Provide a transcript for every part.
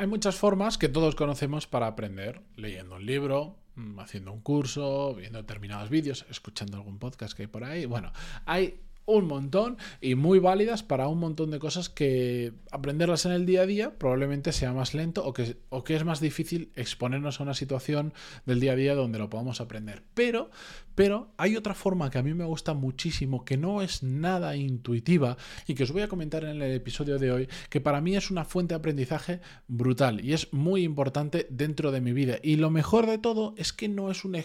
Hay muchas formas que todos conocemos para aprender, leyendo un libro, mm, haciendo un curso, viendo determinados vídeos, escuchando algún podcast que hay por ahí. Bueno, hay un montón y muy válidas para un montón de cosas que aprenderlas en el día a día probablemente sea más lento o que, o que es más difícil exponernos a una situación del día a día donde lo podamos aprender. Pero, pero hay otra forma que a mí me gusta muchísimo, que no es nada intuitiva y que os voy a comentar en el episodio de hoy, que para mí es una fuente de aprendizaje brutal y es muy importante dentro de mi vida. Y lo mejor de todo es que no es, un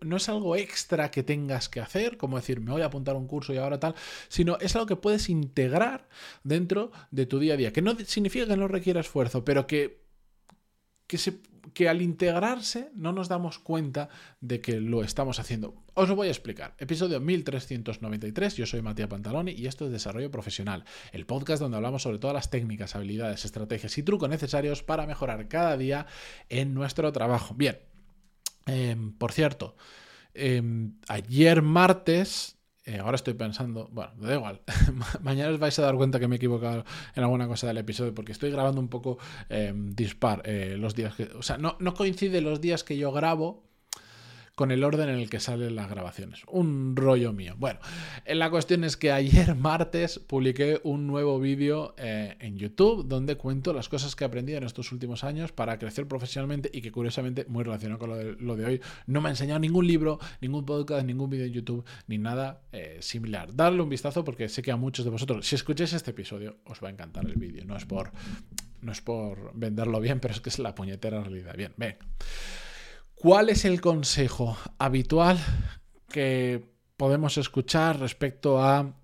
no es algo extra que tengas que hacer, como decir, me voy a apuntar a un curso y ahora tal, sino es algo que puedes integrar dentro de tu día a día, que no significa que no requiera esfuerzo, pero que, que, se, que al integrarse no nos damos cuenta de que lo estamos haciendo. Os lo voy a explicar. Episodio 1393, yo soy Matías Pantaloni y esto es Desarrollo Profesional, el podcast donde hablamos sobre todas las técnicas, habilidades, estrategias y trucos necesarios para mejorar cada día en nuestro trabajo. Bien, em, por cierto, em, ayer martes eh, ahora estoy pensando, bueno, da igual. Mañana os vais a dar cuenta que me he equivocado en alguna cosa del episodio porque estoy grabando un poco em, dispar eh, los días que. O sea, no, no coincide los días que yo grabo con el orden en el que salen las grabaciones. Un rollo mío. Bueno, eh, la cuestión es que ayer martes publiqué un nuevo vídeo eh, en YouTube donde cuento las cosas que he aprendido en estos últimos años para crecer profesionalmente y que curiosamente, muy relacionado con lo de, hoy, no me ha enseñado ningún libro, ningún podcast, ningún vídeo en YouTube, ni nada eh, similar. Darle un vistazo porque sé que a muchos de vosotros, si escucháis este episodio, os va a encantar el vídeo. No es por... No es por venderlo bien, pero es que es la puñetera realidad. Bien, ven. ¿Cuál es el consejo habitual que podemos escuchar respecto a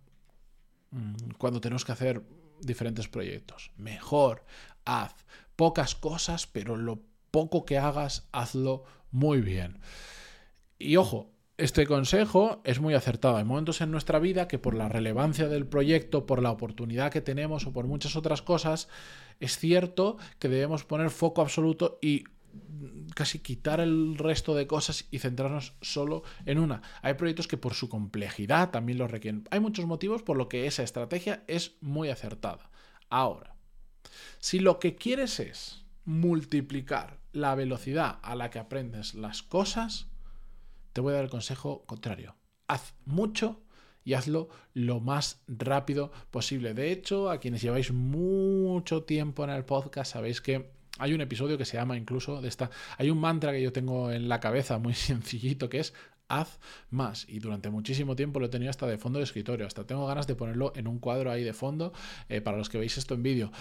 mm, cuando tenemos que hacer diferentes proyectos? Mejor, haz pocas cosas, pero lo poco que hagas, hazlo muy bien. Y ojo, este consejo es muy acertado. Hay momentos en nuestra vida que por la relevancia del proyecto, por la oportunidad que tenemos o por muchas otras cosas, es cierto que debemos poner foco absoluto y casi quitar el resto de cosas y centrarnos solo en una. Hay proyectos que por su complejidad también lo requieren. Hay muchos motivos por lo que esa estrategia es muy acertada. Ahora, si lo que quieres es multiplicar la velocidad a la que aprendes las cosas, te voy a dar el consejo contrario. Haz mucho y hazlo lo más rápido posible. De hecho, a quienes lleváis mucho tiempo en el podcast, sabéis que hay un episodio que se llama incluso de esta. Hay un mantra que yo tengo en la cabeza muy sencillito que es haz más. Y durante muchísimo tiempo lo he tenido hasta de fondo de escritorio. Hasta tengo ganas de ponerlo en un cuadro ahí de fondo eh, para los que veis esto en vídeo.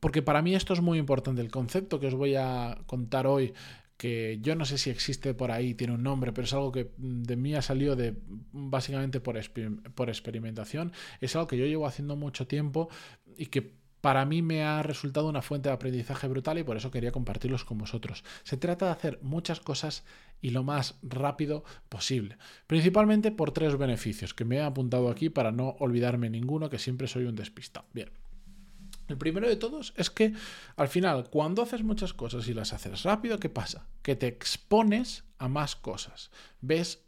Porque para mí esto es muy importante. El concepto que os voy a contar hoy que yo no sé si existe por ahí, tiene un nombre, pero es algo que de mí ha salido de básicamente por, por experimentación. Es algo que yo llevo haciendo mucho tiempo y que para mí me ha resultado una fuente de aprendizaje brutal y por eso quería compartirlos con vosotros. Se trata de hacer muchas cosas y lo más rápido posible, principalmente por tres beneficios que me he apuntado aquí para no olvidarme ninguno, que siempre soy un despistado. Bien. El primero de todos es que al final, cuando haces muchas cosas y las haces rápido, ¿qué pasa? Que te expones a más cosas, ves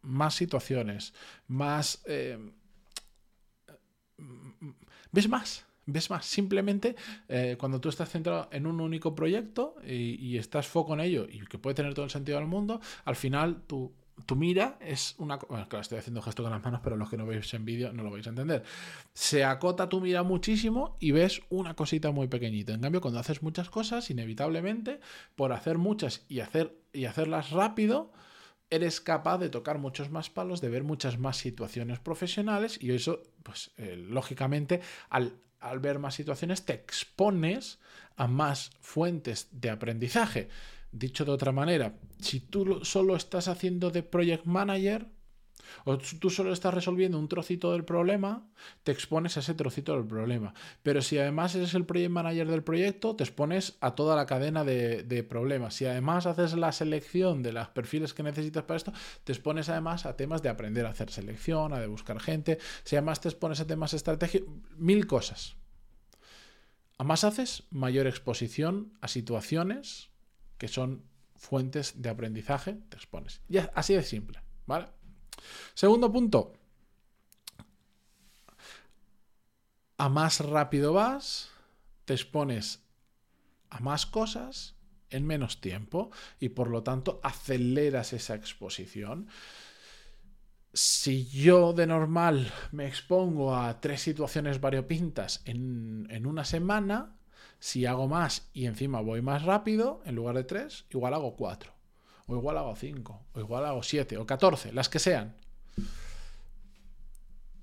más situaciones, más... Eh, ves más, ves más. Simplemente eh, cuando tú estás centrado en un único proyecto y, estás foco en ello y que puede tener todo el sentido del mundo, al final tu, tu mira es una... Bueno, claro, estoy haciendo gesto con las manos, pero los que no veis en vídeo no lo vais a entender. Se acota tu mira muchísimo y ves una cosita muy pequeñita. En cambio, cuando haces muchas cosas, inevitablemente, por hacer muchas y, hacer, y hacerlas rápido, eres capaz de tocar muchos más palos, de ver muchas más situaciones profesionales y eso, pues eh, lógicamente, al, al ver más situaciones, te expones a más fuentes de aprendizaje. Dicho de otra manera, si tú solo estás haciendo de project manager, o tú solo estás resolviendo un trocito del problema, te expones a ese trocito del problema. Pero si además eres el project manager del proyecto, te expones a toda la cadena de, problemas. Si además haces la selección de los perfiles que necesitas para esto, te expones además a temas de aprender a hacer selección, a de buscar gente. Si además te expones a temas estratégicos, mil cosas. A más haces, mayor exposición a situaciones que son fuentes de aprendizaje, te expones. Ya, así de simple, ¿vale? Segundo punto. A más rápido vas, te expones a más cosas en menos tiempo y por lo tanto aceleras esa exposición. Si yo de normal me expongo a tres situaciones variopintas en, en una semana, si hago más y encima voy más rápido, en lugar de tres, igual hago cuatro, o igual hago cinco, o igual hago siete, o catorce, las que sean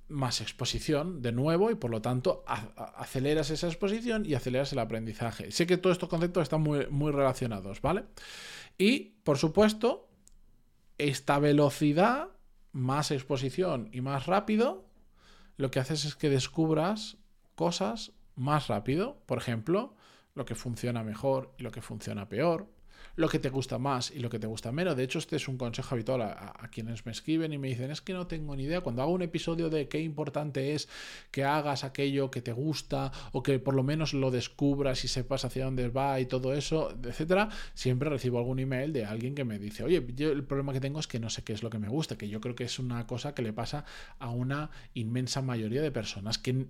más exposición de nuevo y por lo tanto aceleras esa exposición y aceleras el aprendizaje. Sé que todos estos conceptos están muy, muy relacionados, ¿vale? Y por supuesto, esta velocidad, más exposición y más rápido, lo que haces es que descubras cosas más rápido. Por ejemplo, lo que funciona mejor y lo que funciona peor lo que te gusta más y lo que te gusta menos. De hecho, este es un consejo habitual a, quienes me escriben y me dicen, es que no tengo ni idea. Cuando hago un episodio de qué importante es que hagas aquello que te gusta o que por lo menos lo descubras y sepas hacia dónde va y todo eso, etcétera, siempre recibo algún email de alguien que me dice, oye, yo el problema que tengo es que no sé qué es lo que me gusta, que yo creo que es una cosa que le pasa a una inmensa mayoría de personas que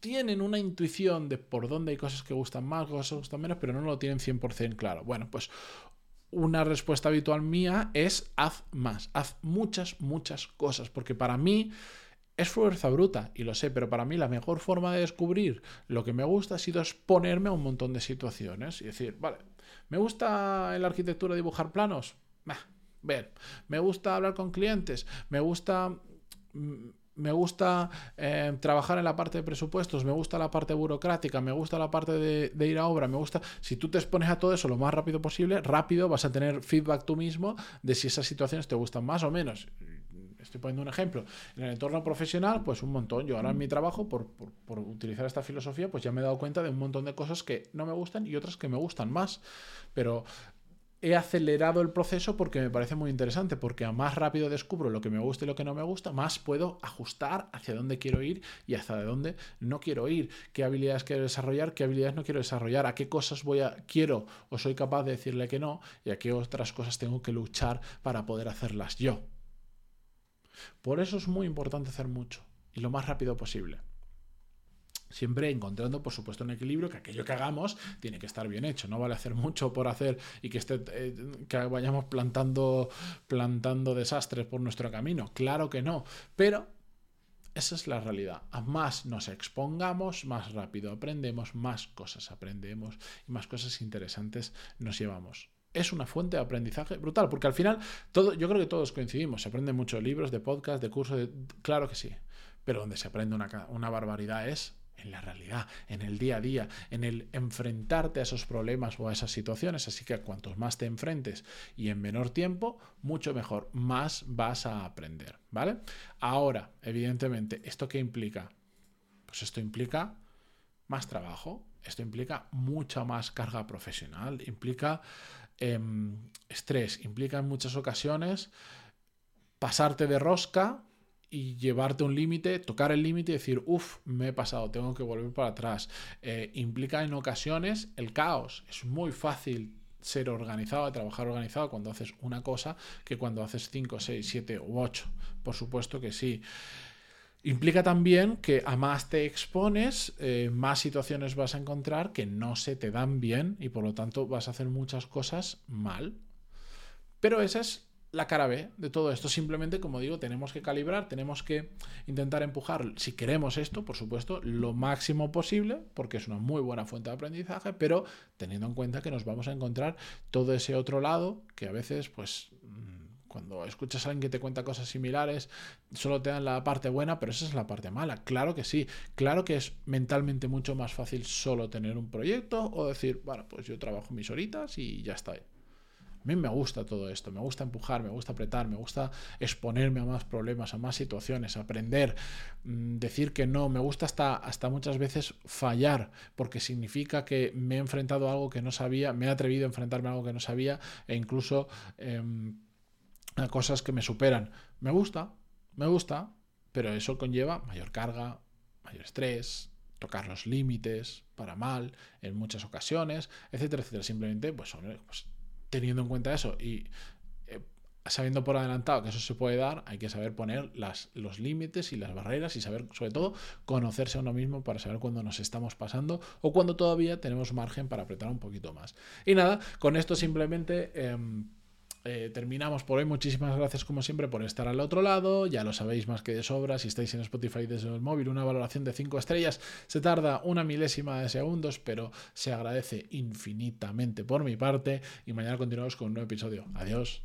tienen una intuición de por dónde hay cosas que gustan más, cosas que gustan menos, pero no lo tienen 100% claro. Bueno, pues una respuesta habitual mía es haz más, haz muchas, muchas cosas, porque para mí es fuerza bruta, y lo sé, pero para mí la mejor forma de descubrir lo que me gusta ha sido exponerme a un montón de situaciones y decir, vale, ¿me gusta en la arquitectura dibujar planos? me gusta hablar con clientes, me gusta mm, me gusta eh, trabajar en la parte de presupuestos, me gusta la parte burocrática, me gusta la parte de, ir a obra, me gusta... Si tú te expones a todo eso lo más rápido posible, rápido vas a tener feedback tú mismo de si esas situaciones te gustan más o menos. Estoy poniendo un ejemplo. En el entorno profesional, pues un montón. Yo ahora en mi trabajo, por, por utilizar esta filosofía, pues ya me he dado cuenta de un montón de cosas que no me gustan y otras que me gustan más. Pero he acelerado el proceso porque me parece muy interesante, porque a más rápido descubro lo que me gusta y lo que no me gusta, más puedo ajustar hacia dónde quiero ir y hacia dónde no quiero ir, qué habilidades quiero desarrollar, qué habilidades no quiero desarrollar, a qué cosas voy a quiero o soy capaz de decirle que no y a qué otras cosas tengo que luchar para poder hacerlas yo. Por eso es muy importante hacer mucho y lo más rápido posible. Siempre encontrando, por supuesto, un equilibrio que aquello que hagamos tiene que estar bien hecho. No vale hacer mucho por hacer y que, esté, eh, que vayamos plantando, plantando desastres por nuestro camino. Claro que no. Pero esa es la realidad. Más nos expongamos, más rápido aprendemos, más cosas aprendemos y más cosas interesantes nos llevamos. Es una fuente de aprendizaje brutal, porque al final todo, yo creo que todos coincidimos. Se aprenden muchos libros, de podcast, de cursos, claro que sí. Pero donde se aprende una, una barbaridad es en la realidad, en el día a día, en el enfrentarte a esos problemas o a esas situaciones. Así que cuantos más te enfrentes y en menor tiempo, mucho mejor, más vas a aprender, ¿vale? Ahora, evidentemente, ¿esto qué implica? Pues esto implica más trabajo, esto implica mucha más carga profesional, implica em, estrés, implica en muchas ocasiones pasarte de rosca y llevarte un límite, tocar el límite y decir, uff, me he pasado, tengo que volver para atrás. Eh, implica en ocasiones el caos. Es muy fácil ser organizado, trabajar organizado cuando haces una cosa que cuando haces 5, 6, 7 u 8. Por supuesto que sí. Implica también que a más te expones, eh, más situaciones vas a encontrar que no se te dan bien y por lo tanto vas a hacer muchas cosas mal. Pero esa es la cara B de todo esto. Simplemente, como digo, tenemos que calibrar, tenemos que intentar empujar, si queremos esto, por supuesto, lo máximo posible, porque es una muy buena fuente de aprendizaje, pero teniendo en cuenta que nos vamos a encontrar todo ese otro lado que a veces, pues, mm, cuando escuchas a alguien que te cuenta cosas similares, solo te dan la parte buena, pero esa es la parte mala. Claro que sí, claro que es mentalmente mucho más fácil solo tener un proyecto o decir, bueno, pues yo trabajo mis horitas y ya está. A mí me gusta todo esto, me gusta empujar, me gusta apretar, me gusta exponerme a más problemas, a más situaciones, aprender, mm, decir que no, me gusta hasta, hasta muchas veces fallar, porque significa que me he enfrentado a algo que no sabía, me he atrevido a enfrentarme a algo que no sabía e incluso em, a cosas que me superan. Me gusta, me gusta, pero eso conlleva mayor carga, mayor estrés, tocar los límites para mal en muchas ocasiones, etcétera, etcétera. Simplemente, pues, pues teniendo en cuenta eso y eh, sabiendo por adelantado que eso se puede dar, hay que saber poner las, los límites y las barreras y saber, sobre todo, conocerse a uno mismo para saber cuándo nos estamos pasando o cuándo todavía tenemos margen para apretar un poquito más. Y nada, con esto simplemente... Em, eh, terminamos por hoy. Muchísimas gracias como siempre por estar al otro lado. Ya lo sabéis más que de sobra. Si estáis en Spotify desde el móvil, una valoración de 5 estrellas se tarda una milésima de segundos, pero se agradece infinitamente por mi parte. Y mañana continuamos con un nuevo episodio. Adiós.